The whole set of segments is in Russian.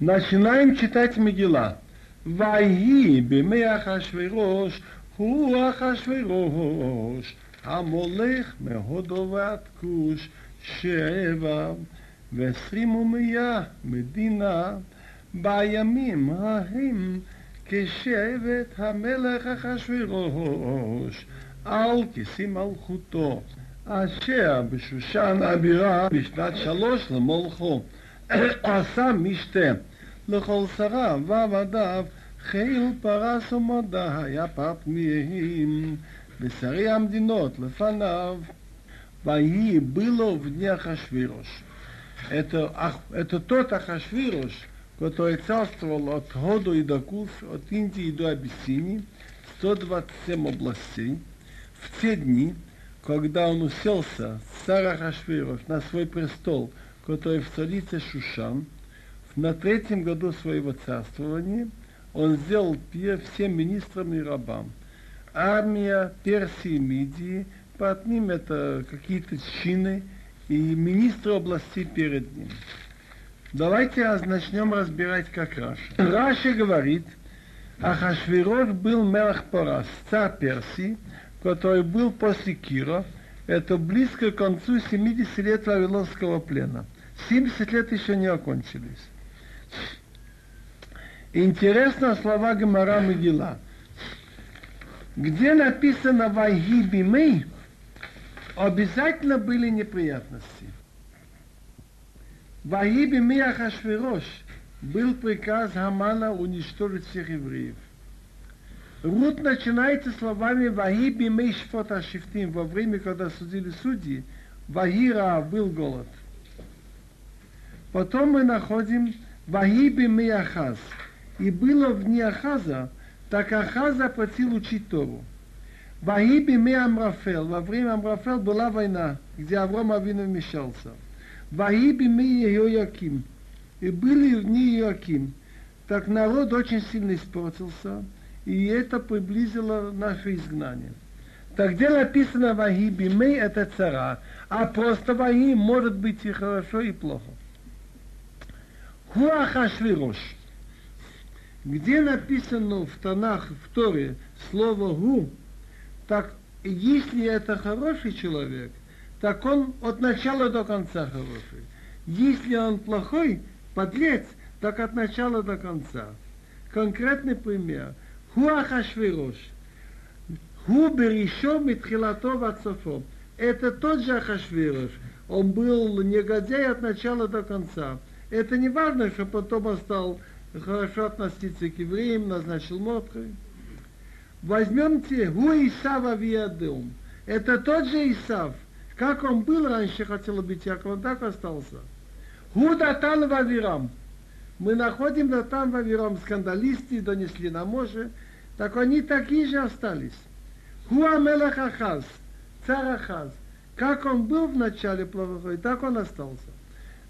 Начинаем читать Мегила. ויהי בימי אחשוורוש הוא אחשוורוש המולך מהודו ועד כוש שבע ועשרים ומאה מדינה בימים ההם כשבט המלך אחשוורוש על כיסי מלכותו אשר בשושן הבירה בשנת שלוש למולכו עשה משתה לכל שריו ועבדיו חיל פרס ומדע היה פרפניהם ושרי המדינות לפניו ויהי было в дни Ахашвирош. Это, это тот Ахашвирош, который царствовал от Ходу и до Кус, от Индии до Абиссинии, 127 областей, в те дни, когда он уселся, царь Ахашвирош, на свой престол, который в столице Шушан, на третьем году своего царствования он сделал пир всем министрам и рабам. Армия Персии и Мидии, под ним это какие-то чины и министры области перед ним. Давайте начнем разбирать, как Раши. Раши говорит, Ахашвирош был מלך פרס, царь Персии, который был после Кира, это близко к концу 70 лет Вавилонского плена. 70 лет еще не окончились. Интересно слова Гамара Мегила. Где написано «Вайги бимей», обязательно были неприятности. «Вайги бимей Ахашвирош» был приказ Хамана уничтожить всех евреев. Рут начинается словами «Ваги бимей шфот ашифтим» во время, когда судили судьи, «Вагира» был голод. Потом мы находим «Ваги бимей Ахаз» и было в дни так Ахаз заплатил учить Тору. Ваиби ми Амрафел, во время Амрафел была война, где Авром Авину вмешался. Ваиби ми Йоаким, и были в дни. Так народ очень сильно испортился, и это приблизило наше изгнание. Так где написано Ваиби ми, это цара, а просто Ваи может быть и хорошо, и плохо. Хуахашвирош – где написано в Танах, в Торе, слово «гу», так если это хороший человек, так он от начала до конца хороший. Если он плохой, подлец, так от начала до конца. Конкретный пример. Хуахашвирош. Ху берешо митхилато вацофо. Это тот же Ахашвирош. Он был негодяй от начала до конца. Это не важно, что потом он стал хорошо относиться к евреям, назначил Мордхай. Возьмемте Гу Исав Авиадеум. Это тот же Исав. Как он был раньше, хотел быть Яковом, так остался. Гу Датан Вавирам. Мы находим Датан Вавирам, скандалисты донесли на Моше, так они такие же остались. Ху Амелах Ахаз, царь Ахаз. Как он был в начале плохой, так он остался.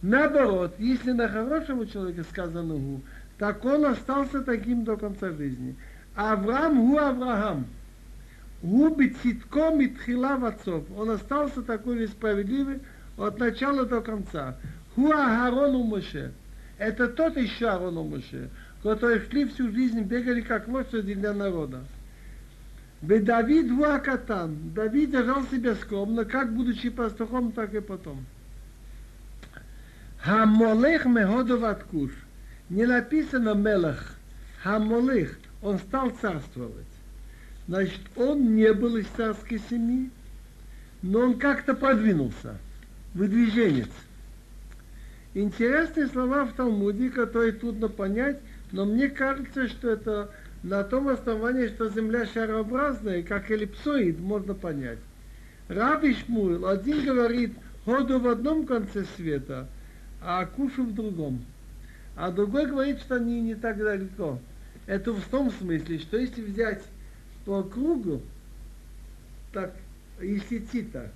Наоборот, если на хорошего человека сказано гу, так он остался таким до конца жизни. Авраам гу Авраам. Гу бецитко митхила вацов. Он остался такой же справедливый от начала до конца. Ху Агарон у. Это тот еще Аарон у Моше, которые шли всю жизнь, бегали как лошади для народа. Давид Вуакатан. Давид держал себя скромно, как будучи пастухом, так и потом. Хамолех меходов откуш не написано Мелах, Хамолых, он стал царствовать. Значит, он не был из царской семьи, но он как-то продвинулся, выдвиженец. Интересные слова в Талмуде, которые трудно понять, но мне кажется, что это на том основании, что Земля шарообразная, как эллипсоид, можно понять. Раби Шмуэл один говорит, ходу в одном конце света, а кушу в другом. А другой говорит, что они не так далеко. Это в том смысле, что если взять по кругу, так, если идти так,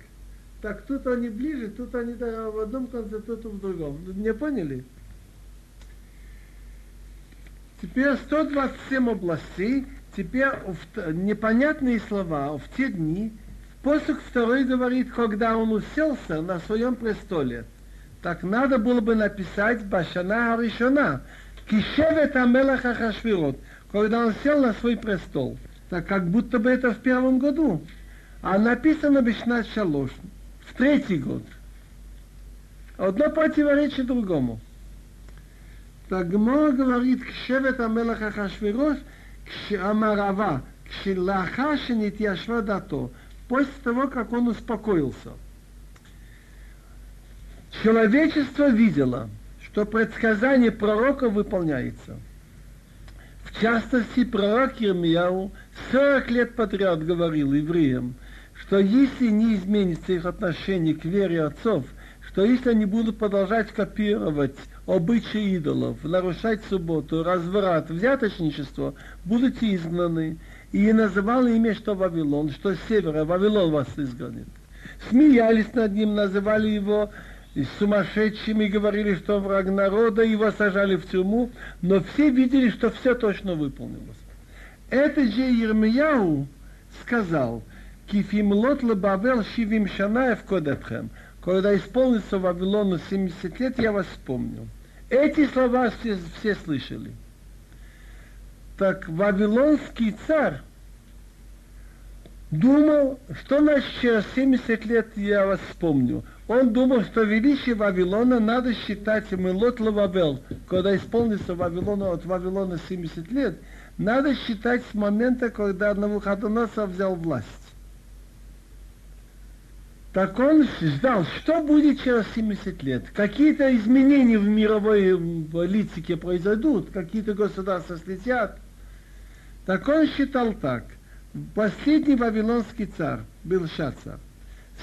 так тут они ближе, тут они в одном конце, тут в другом. Меня поняли? Теперь 127 областей, теперь непонятные слова в те дни. Посох второй говорит, когда он уселся на своем престоле – так надо было бы написать Башана Аришона, Кишевет Амелах Ахашвирот, когда он сел на свой престол, так как будто бы это в первом году. А написано Бешнат Шалош, в третий год. Одно противоречит другому. Так Гмор говорит, кшевет Амелах Ахашвирош, Амарава, кшелаха шенитьяшва дато, после того, как он успокоился. Человечество видело, что предсказание пророка выполняется. В частности, пророк Ермияу 40 лет подряд говорил евреям, что если не изменится их отношение к вере отцов, что если они будут продолжать копировать обычаи идолов, нарушать субботу, разврат, взяточничество, будут изгнаны. И называл имя, что Вавилон, что с севера Вавилон вас изгонит. Смеялись над ним, называли его и говорили, что враг народа, его сажали в тюрьму, но все видели, что все точно выполнилось. Это же Ермияу сказал, Кифимлот лебавел шивим шанаев кодетхем, когда исполнится Вавилону 70 лет, я вас вспомню. Эти слова все, все слышали. Так Вавилонский царь думал, что значит через 70 лет я вас вспомню. Он думал, что величие Вавилона надо считать Мелот Лавабел, когда исполнится Вавилона от Вавилона 70 лет, надо считать с момента, когда Навуходоносор взял власть. Так он ждал, что будет через 70 лет. Какие-то изменения в мировой политике произойдут, какие-то государства слетят. Так он считал так. Последний вавилонский царь был Шацар.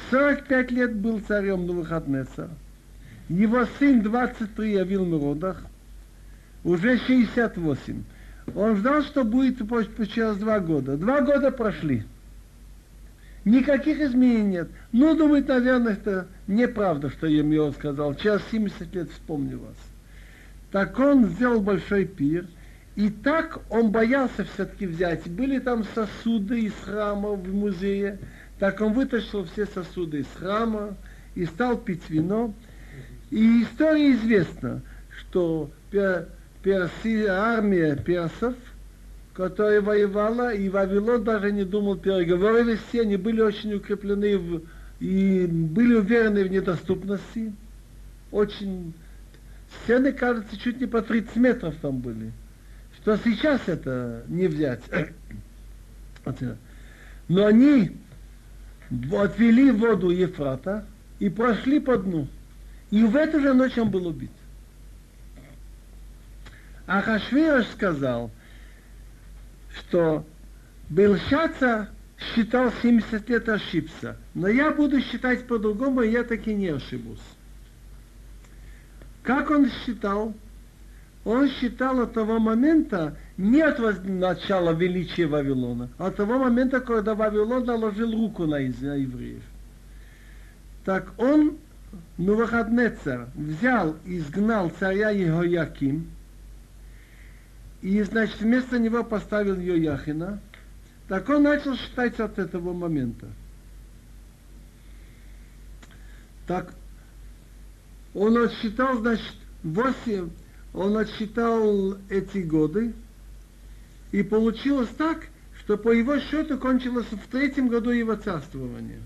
45 лет был царем на Навуходнецар. Его сын 23 явил на родах, уже 68. Он ждал, что будет через два года. Два года прошли. Никаких изменений нет. Ну, думает, наверное, это неправда, что Емьон сказал. Через 70 лет вспомню вас. Так он сделал большой пир, и так он боялся все-таки взять. Были там сосуды из храма в музее, так он вытащил все сосуды из храма и стал пить вино. И история известна, что армия персов, которая воевала, и Вавилон даже не думал переговоры вести, они были очень укреплены в, и были уверены в недоступности. Очень стены, кажется, чуть не по 30 метров там были. Что сейчас это не взять. Но они отвели воду Ефрата и прошли по дну. И в эту же ночь он был убит. Ахашвирош сказал, что Белшаца считал 70 лет ошибся, но я буду считать по-другому, и я таки не ошибусь. Как он считал? Он считал от того момента, не от начала величия Вавилона, а от того момента, когда Вавилон наложил руку на, евреев. Так он, Нувахаднецер, взял и изгнал царя Егояким, и, значит, вместо него поставил Йояхина, так он начал считать от этого момента. Так он отсчитал, значит, 8, он отсчитал эти годы, и получилось так, что по его счету кончилось в третьем году его царствования.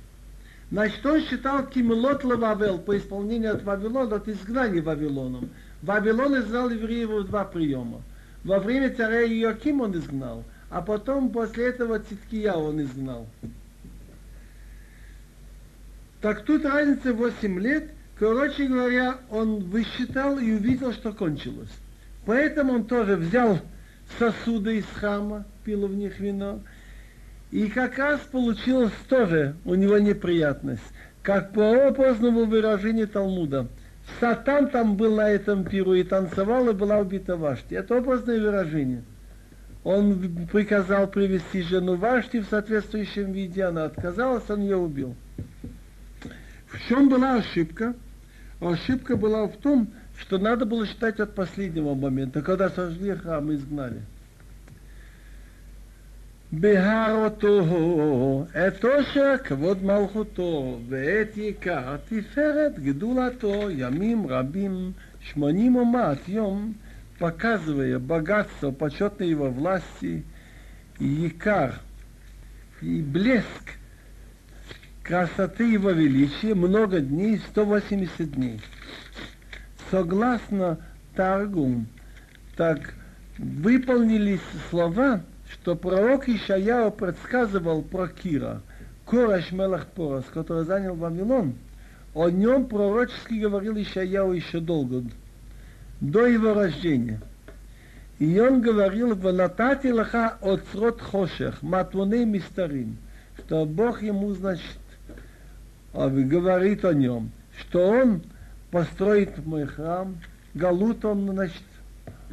Значит, он считал Кимелот Вавел по исполнению от Вавилона, от изгнания Вавилоном. Вавилон изгнал евреев в два приема. Во время царя Иоаким он изгнал, а потом после этого Циткия он изгнал. Так тут разница 8 лет, Короче говоря, он высчитал и увидел, что кончилось. Поэтому он тоже взял сосуды из храма, пил в них вино. И как раз получилось тоже у него неприятность. Как по образному выражению Талмуда. Сатан там был на этом пиру и танцевал, и была убита Вашти. Это образное выражение. Он приказал привести жену Вашти в соответствующем виде, она отказалась, он ее убил. В чем была ошибка? Ошибка была в том, что надо было считать от последнего момента, когда сожгли храм и изгнали. בהרותו את עושר כבוד מלכותו ואת יקר תפארת גדולתו ימים רבים שמונים ומעט יום показывая богатство почетной его власти, и якар, и блеск красоты его величия много дней, 180 дней. Согласно Таргум, так выполнились слова, что пророк Ишаяу предсказывал про Кира, Кораш Мелах Порос, который занял Вавилон. О нем пророчески говорил Ишаяу еще долго, до его рождения. И он говорил, «Ванатати лаха оцрот хошех, матвоны мистарим», что Бог ему, значит, говорит о нем, что он построит мой храм, галут он, значит,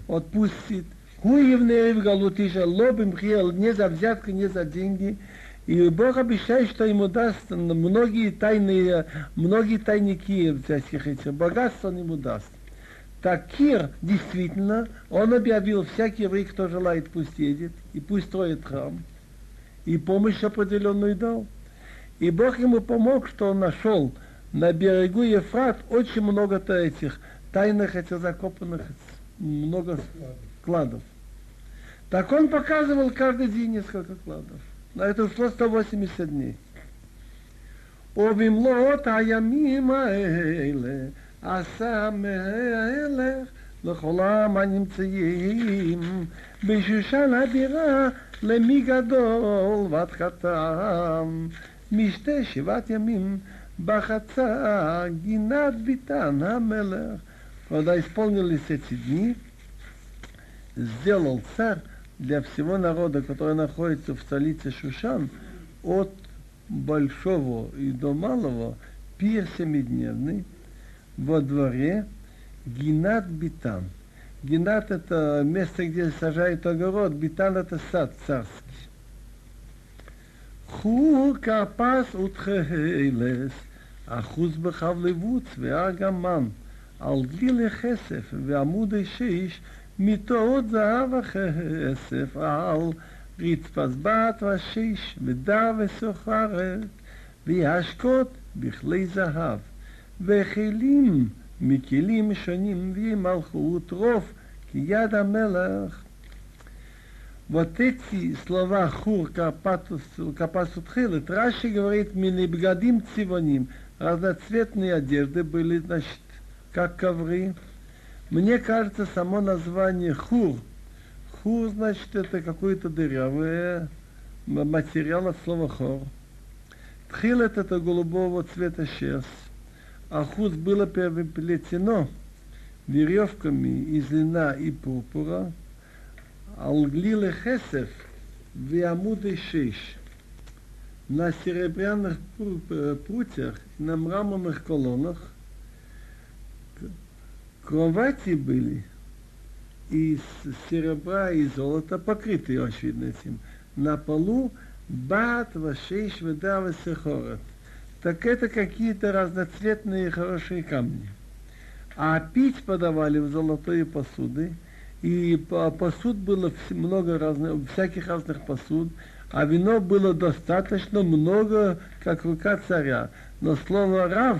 отпустит. Хуевнее в галут иша лобим хиел, не за взятку, не за деньги. И Бог обещает, что ему даст многие тайные, многие тайники всяких этих богатств он ему даст. Так Кир, действительно, он объявил, всякий еврей, кто желает, пусть едет, и пусть строит храм, и помощь определенную дал. И Бог ему помог, что он нашел на берегу Ефрат очень много-то этих тайных, этих закопанных, много кладов. Так он показывал каждый день несколько кладов. На это ушло 180 дней. ובמלאת הימים האלה עשה המלך לכל העם הנמצאים בשושן הבירה למי גדול ועד קטן משתי שבעת ימים Бахаца, Гинат битан. Амелех. Когда исполнились эти дни, сделал царь для всего народа, который находится в столице Шушан, от большого и до малого, пир семидневный во дворе Гинат Битан. Гинат – это место, где сажают огород, Битан – это сад царский. קחו כפס ותכהלס, אחוז בחבלבוץ ואגמן, על גיל הכסף ועמוד שיש, מיטות זהב הכסף, על רצפת בת ושיש, ודר וסוחרת, וישקוט בכלי זהב, וכלים מכלים שונים, וימלכות רוף, כי יד המלך Вот эти слова хур капасут хилет, Раши говорит, минибгадим цивоним, разноцветные одежды были, значит, как ковры. Мне кажется, само название хур, хур, значит, это какой-то дырявый материал от слова хор. Тхилет это голубого цвета шерсть. Ахуз было переплетено веревками из льна и пурпура, алглиле хесев виамуды шиш. На серебряных прутьях, на мраморных колоннах кровати были из серебра и золота, покрытые, очевидно, этим. На полу бат, вашейш, ведава, сехорот так это какие-то разноцветные хорошие камни. А пить подавали в золотые посуды, и посуд было много разных, всяких разных посуд, а вино было достаточно много, как рука царя. Но слово «рав»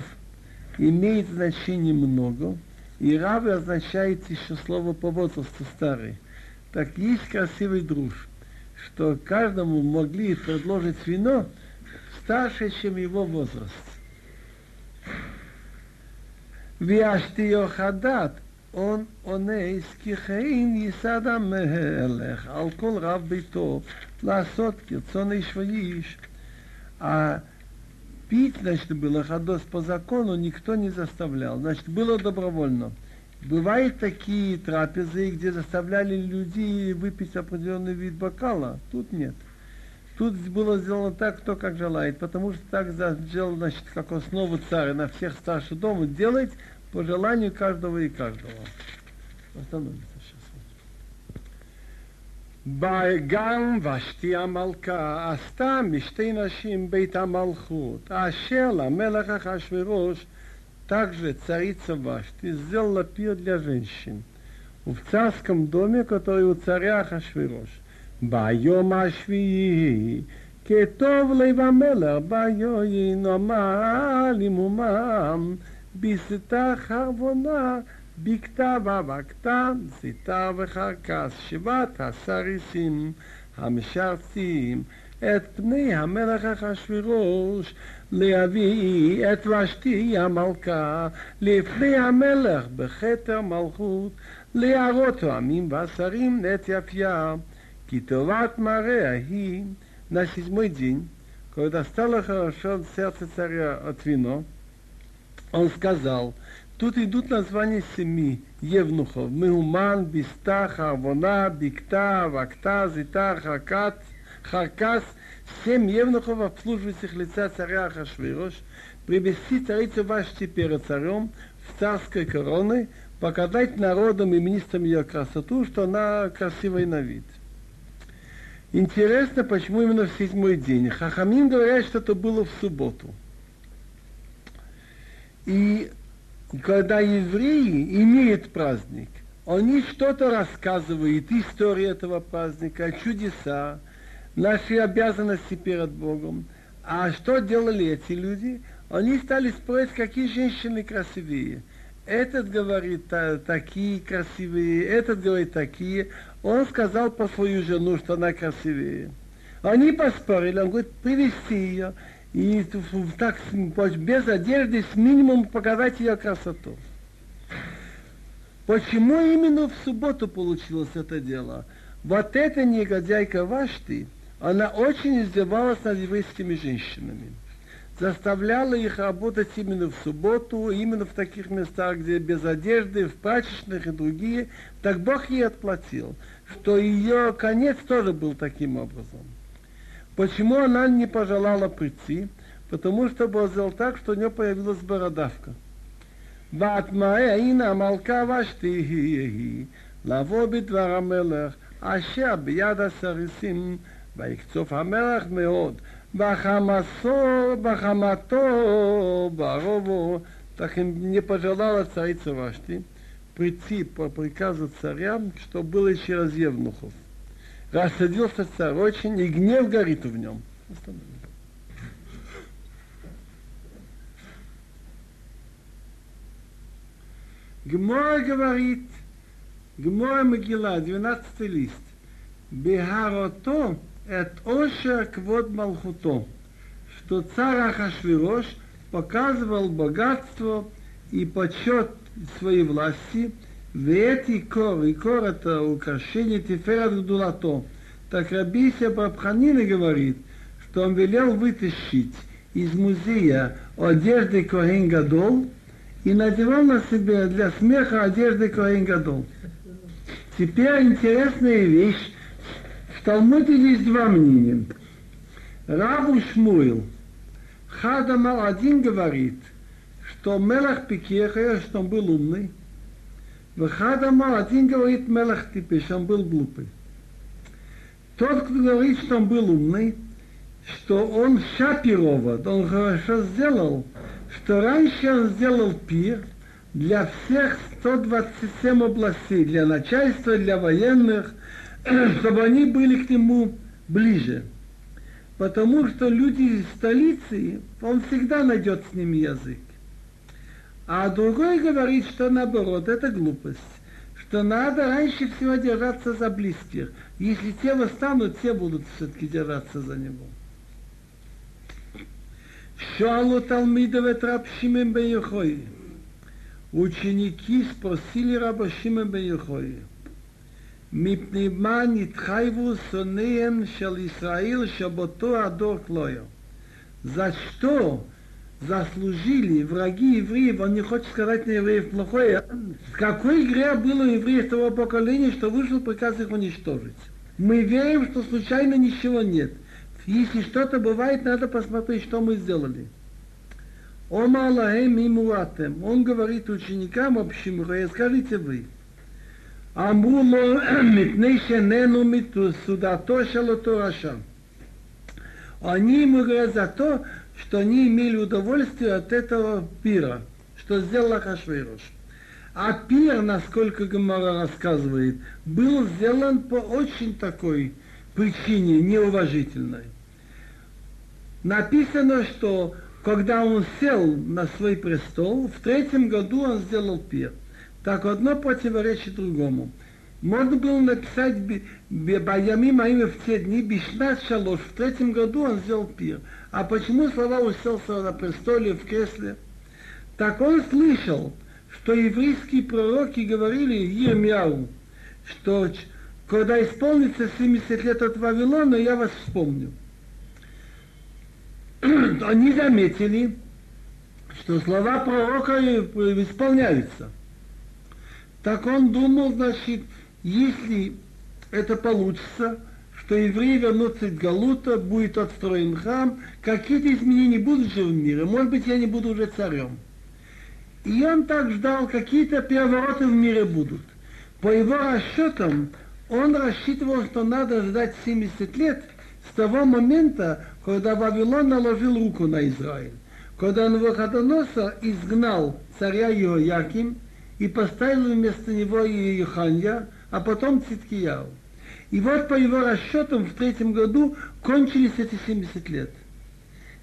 имеет значение «много», и «рав» означает еще слово по возрасту «старый». Так есть красивый друж, что каждому могли предложить вино старше, чем его возраст. Виаштиохадат חדת, он אונס כחיין יסד המלך על כל רב ביתו לעשות כרצון איש ואיש. А пить, значит, было ходос по закону, никто не заставлял. Значит, было добровольно. Бывают такие трапезы, где заставляли людей выпить определенный вид бокала. Тут нет. Тут было сделано так, кто как желает, потому что так сделал, значит, как основу царя на всех старших дома, делать по желанию каждого и каждого. Остановимся сейчас. גם ושתי המלכה עשתה משתי נשים בית המלכות, אשר למלך אחשורוש, также царица Вашти сделала пир для женщин в царском доме, который у царя Ахашвирош. ביום השביעי, כטוב לב המלך, ביועין אמר למומם, ביסתה חרבונה, בקתה ובקתה, זיתה וחרקס, שבעת הסריסים המשרתים את פני המלך אחשורוש להביא את ושתי המלכה לפני המלך בכתר מלכות להראות העמים והשרים את יפייה כי טובת מראה היא נשיזמוי דין, כעוד עשתה לך ראשון סרט הצריה עטבינו он сказал, тут идут названия семи евнухов, Меуман, Биста, Харвона, Бикта, Вакта, Зита, Харкат, Харкас, семь евнухов, обслуживающих лица царя Ахашвирош, привести царицу Вашти перед царем в царской короны, показать народам и министрам ее красоту, что она красивая на вид. Интересно, почему именно в седьмой день. Хахамим говорят, что это было в субботу. И когда евреи имеют праздник, они что-то рассказывают, историю этого праздника, чудеса, наши обязанности перед Богом. А что делали эти люди? Они стали спорить, какие женщины красивее. Этот говорит такие красивые, этот говорит такие. Он сказал по свою жену, что она красивее. Они поспорили, он говорит, привести ее и так без одежды с минимумом показать ее красоту. Почему именно в субботу получилось это дело? Вот эта негодяйка Вашти, она очень издевалась над еврейскими женщинами. Заставляла их работать именно в субботу, именно в таких местах, где без одежды, в прачечных и другие. Так Бог ей отплатил что ее конец тоже был таким образом. Почему она не пожелала прийти? Потому что Бог сделал так, что у нее появилась бородавка. והטמאה הנה המלכה ושתי לבוא בדבר המלך אשר ביד הסריסים ויקצוף המלך מאוד בחמסו, בחמתו, барову, так им не пожелала царица Вашти, прийти по приказу царя, что было еще раз Евнухов. Рассадился царь очень, и гнев горит в нем. Гмора говорит, Гмора Могила, 12 лист, Бехарото et ошер квод Малхуто, что царь Ахашвирош показывал богатство и почет своей власти, эти кор, и кор это украшение Тиферат Гдулато. Так Рабисия Бабханина говорит, что он велел вытащить из музея одежды Коэн Гадол и надевал на себя для смеха одежды Коэн Гадол. Теперь интересная вещь. В Талмуде есть два мнения. Раву Шмуил. Хадамал один говорит – что Мелах Пикеха, что он был умный, Вахадамал один говорит Мелах Типеш, он был глупый. Тот, кто говорит, что он был умный, что он шапировал, он хорошо сделал, что раньше он сделал пир для всех 127 областей, для начальства, для военных, чтобы они были к нему ближе. Потому что люди из столицы, он всегда найдет с ними язык. А другой говорит, что наоборот, это глупость. Что надо раньше всего держаться за близких. Если те восстанут, те будут все-таки держаться за него. Шуалу Талмидове Трапшимем Бейохои. Ученики спросили раба Шимем Бейохои. Мипнима нитхайву сонеем шел Исраил шабото адор клоя. За что заслужили враги евреев, он не хочет сказать на евреев плохое, С какой грех было у евреев того поколения, что вышел приказ их уничтожить. Мы верим, что случайно ничего нет. Если что-то бывает, надо посмотреть, что мы сделали. Ома и Муратем. Он говорит ученикам общим, скажите вы. Амру митнейше митней шенену миту судато шалото Они ему говорят за то, что они имели удовольствие от этого пира, что сделал Ахашвирош. А пир, насколько Гамара рассказывает, был сделан по очень такой причине неуважительной. Написано, что когда он сел на свой престол, в третьем году он сделал пир. Так одно противоречит другому. Можно было написать Баями моими в те дни, Бишнат Шалош, в третьем году он сделал пир. А почему слова уселся на престоле, в кресле? Так он слышал, что еврейские пророки говорили Ермяу, что когда исполнится 70 лет от Вавилона, я вас вспомню. Они заметили, что слова пророка исполняются. Так он думал, значит, если это получится, что евреи вернутся из Галута, будет отстроен храм, какие-то изменения будут же в мире. Может быть, я не буду уже царем. И он так ждал, какие-то перевороты в мире будут. По его расчетам, он рассчитывал, что надо ждать 70 лет с того момента, когда Вавилон наложил руку на Израиль. Когда Навуходоносор изгнал царя Иояким и поставил вместо него Иоханья, а потом Циткияу. И вот по его расчетам в третьем году кончились эти 70 лет.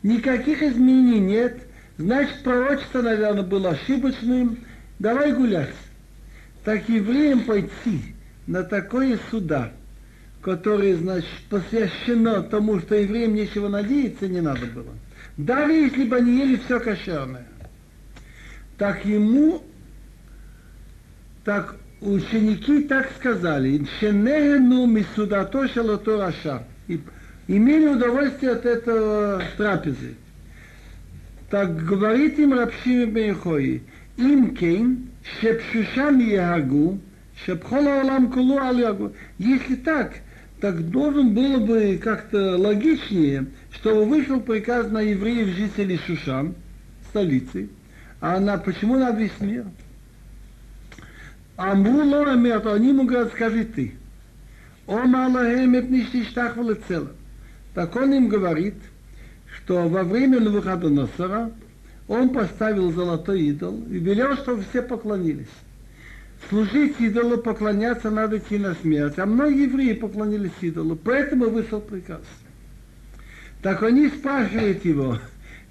Никаких изменений нет, значит пророчество, наверное, было ошибочным, давай гулять. Так евреям пойти на такое суда, которое, значит, посвящено тому, что евреям нечего надеяться, не надо было. Даже если бы они ели все кошерное. Так ему, так ученики так сказали, «Шенегену мисудато шалото раша». Имели удовольствие от этого трапезы. Так говорит им Рабшими Бейхои, им кейн, шепшушам ягу, шепхола олам кулу ал Если так, так должен было бы как-то логичнее, чтобы вышел приказ на евреев, жителей Шушан, столицы, а на почему на весь мир? אמרו לו אמת, они ему говорят, скажи ты. Омар лахем эт ништиштах целым. Так он им говорит, что во время Навуходоносора он поставил золотой идол и велел, чтобы все поклонились. Служить идолу, поклоняться надо идти на смерть. А многие евреи поклонились идолу, поэтому вышел приказ. Так они спрашивают его,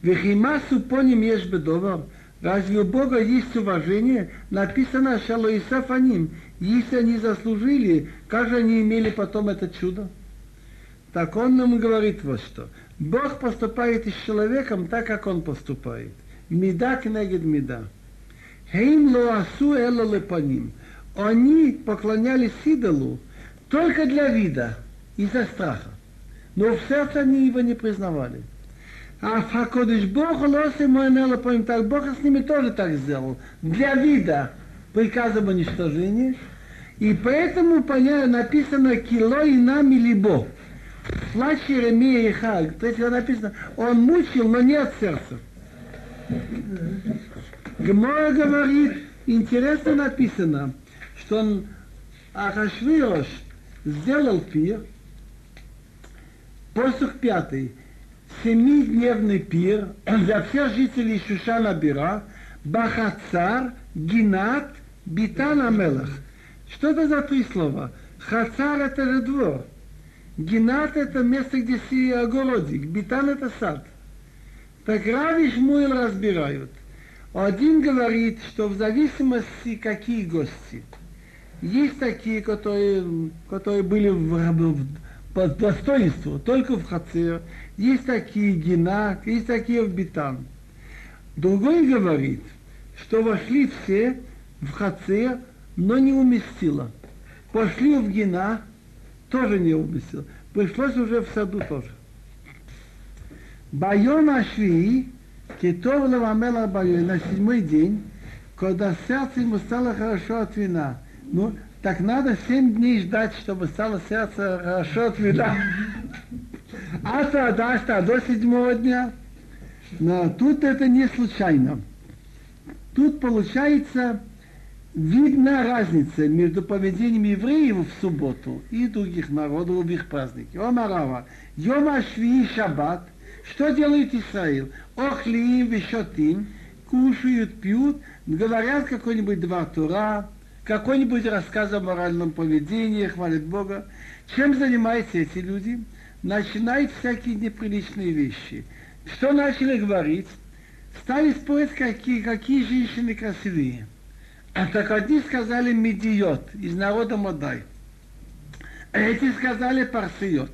Вехимасу поним ешь бедовар, Разве у Бога есть уважение? Написано Шалоисаф аним. Если они заслужили, как же они имели потом это чудо? Так он нам говорит вот что. Бог поступает с человеком так, как он поступает. Меда кнегед меда. Хейм лоасу лепаним. Они поклонялись идолу только для вида, из-за страха. Но в сердце они его не признавали. А Факодыш Бог лоси мой нелопоим, так Бог с ними тоже так сделал. Для вида приказ об уничтожении. И поэтому написано кило и нами либо. Плач Еремия и Хаг. То есть написано, он мучил, но не от сердца. Гмора говорит, интересно написано, что он Ахашвирош сделал пир, посох пятый, семидневный пир для всех жителей Шушана Бира, Бахацар, Гинат, Битан Амелах. Что это за три слова? Хацар это же двор. Гинат это место, где си огородик. Битан это сад. Так Рав и Шмуэл разбирают. Один говорит, что в зависимости какие гости. Есть такие, которые, которые были в, в, по достоинству, только в Хацер. Есть такие Гена, есть такие Битан. Другой говорит, что вошли все в Хацер, но не уместило. Пошли в Гена, тоже не уместило. Пришлось уже в саду тоже. Байон Ашвии, Кетов Лавамела Байон, на седьмой день, когда сердце ему стало хорошо от вина. Ну, так надо семь дней ждать, чтобы стало сердце хорошо от вина. А то, да, что, до седьмого дня. Но тут это не случайно. Тут получается, видна разница между поведением евреев в субботу и других народов в их празднике. Омарава, Йома Шви Шаббат, что делает Израиль? Охлиим вешотим, кушают, пьют, говорят какой-нибудь два тура, какой-нибудь рассказ о моральном поведении, хвалят Бога. Чем занимаются эти люди? Начинают всякие неприличные вещи. Что начали говорить? Стали спорить, какие, какие женщины красивее. Так одни сказали медиот, из народа Модай. Эти сказали парсиот.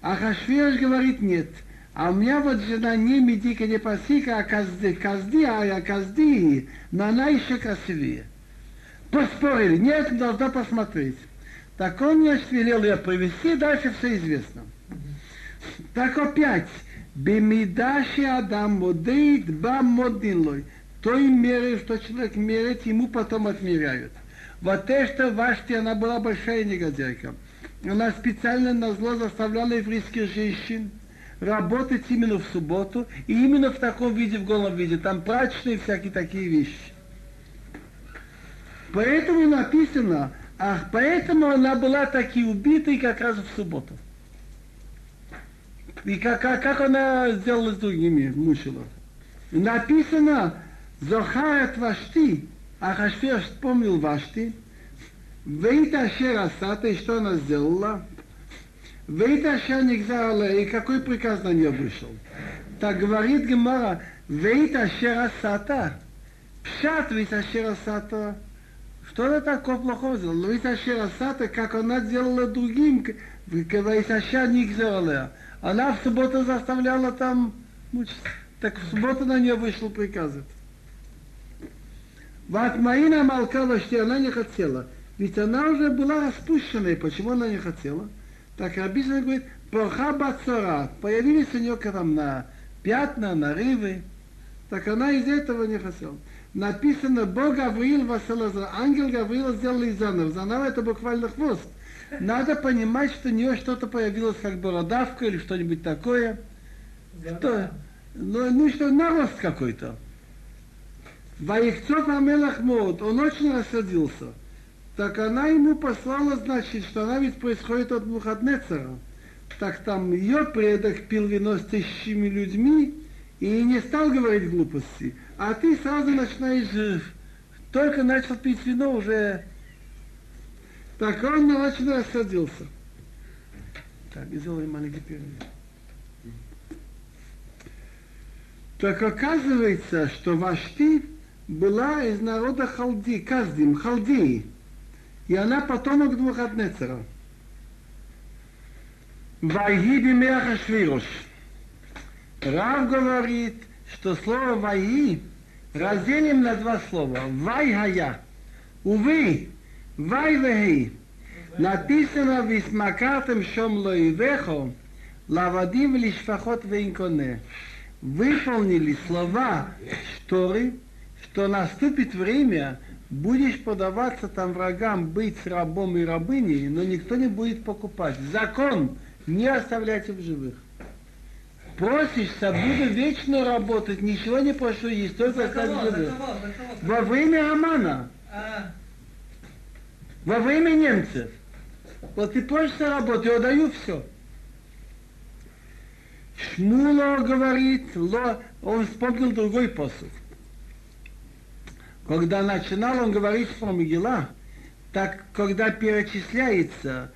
А Хашвирош говорит нет. А у меня вот жена не медика, не пасика, а казди, казди, а я казди, но она еще красивее. Поспорили, нет, должна посмотреть. Так он мне велел ее привести, дальше все известно. Так опять, бемидаши адам модеит ба модинлой. Той мере, что человек мерит, ему потом отмеряют. Вот это Вашти, она была большая негодяйка. Она специально на зло заставляла еврейских женщин работать именно в субботу и именно в таком виде, в голом виде. Там прачечные всякие такие вещи. Поэтому написано, ах, поэтому она была таки убитой как раз в субботу. И как, как, как она сделала с другими, мучила. Написано, Зохарат Вашти, Ахашвер вспомнил Вашти, Вейт Ашер Асата, и что она сделала? Вейт Ашер Нигзарала, и какой приказ на нее вышел? Так говорит Гемара, Вейт Ашер Асата, Пшат Вейт Ашер Асата, что она такого плохого сделала? Вейт Ашер Асата, как она делала другим, Вейт Ашер Нигзарала. Она в субботу заставляла там мучиться. Так в субботу на нее вышел приказ. Ватмаина молкала, что она не хотела. Ведь она уже была распущенной. Почему она не хотела? Так Рабизна говорит, проха бацара. Появились у нее там на пятна, нарывы. Так она из этого не хотела. Написано, Бог Гавриил Василаза, ангел Гавриил сделал из занов. Занав это буквально хвост. Надо понимать, что у нее что-то появилось, как бородавка или что-нибудь такое. Что? Ну, ну что, нарост какой-то. Ваихцов Амелах Мод, он очень рассадился. Так она ему послала, значит, что она ведь происходит от Мухаднецера. Так там ее предок пил вино с тысячами людьми и не стал говорить глупости. А ты сразу начинаешь, только начал пить вино, уже... Так он очень рассадился. Так, сделаем маленький перерыв. Так оказывается, что Вашти была из народа Халди, Каздим, Халдии. И она потомок Двухотнецера. Вайги бимеха швируш. Рав говорит, что слово вайги разделим на два слова. Вай хая. Увы, вай вехи. Написано висмакатем шом лоивехо, лавадим лишфахот вейнконе. Выполнили слова Шторы, что наступит время, будешь продаваться там врагам, быть рабом и рабыней, но никто не будет покупать. Закон не оставлять в живых. Просишься, буду вечно работать, ничего не прошу есть, только оставить в живых. Во время Амана. А. Во время немцев. Вот ты просишься работать, я даю все. Шмуло говорит, ло, он вспомнил другой посуд. Когда начинал он говорить про Мегила, так когда перечисляется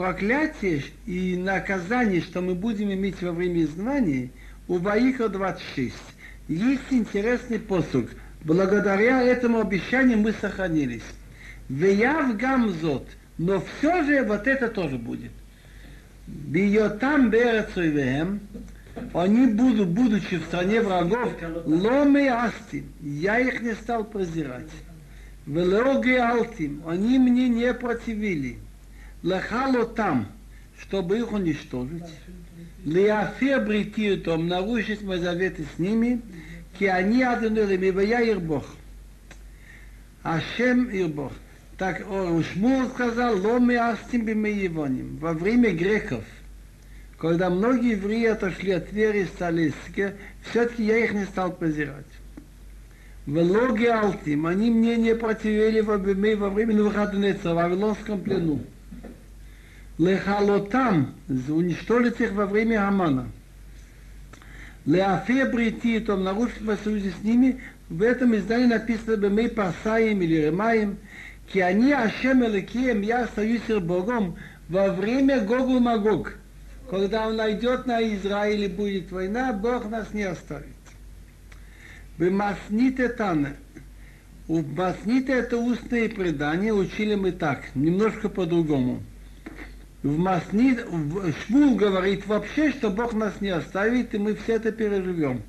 проклятие и наказание, что мы будем иметь во время изгнания, у Ваиха 26. Есть интересный посуг. Благодаря этому обещанию мы сохранились. Веяв гамзот, но все же вот это тоже будет. Биотам берецойвеем, они будут, будучи в стране врагов, ломе асти, я их не стал презирать. Велеоги алтим, они мне не противили. Лехало там, чтобы их уничтожить. Леафе бритиртом, нарушить мои заветы с ними, ки они адонерим, ибо я Ирбог. Ашем Ирбог. Так Шмур сказал, ломе астим бимеевоним. Во время греков – когда многие евреи отошли от веры и стали все-таки я их не стал презирать. В логе Алтим, они мне не противили во время, во время Навуходонецера, в Вавилонском плену. Лехалотам, уничтожить их во время Амана. Леафе брити, то нарушить в союзе с ними, в этом издании написано Бемей Пасаем или Ремаем, ки они Ашем Элекием, я остаюсь Богом во время Гогу Магог. Когда он найдет на Израиле будет война, Бог нас не оставит. Бемасните тане. У Маснита это устные предания, учили мы так, немножко по-другому. В Маснит, в Шмул говорит вообще, что Бог нас не оставит, и мы все это переживем.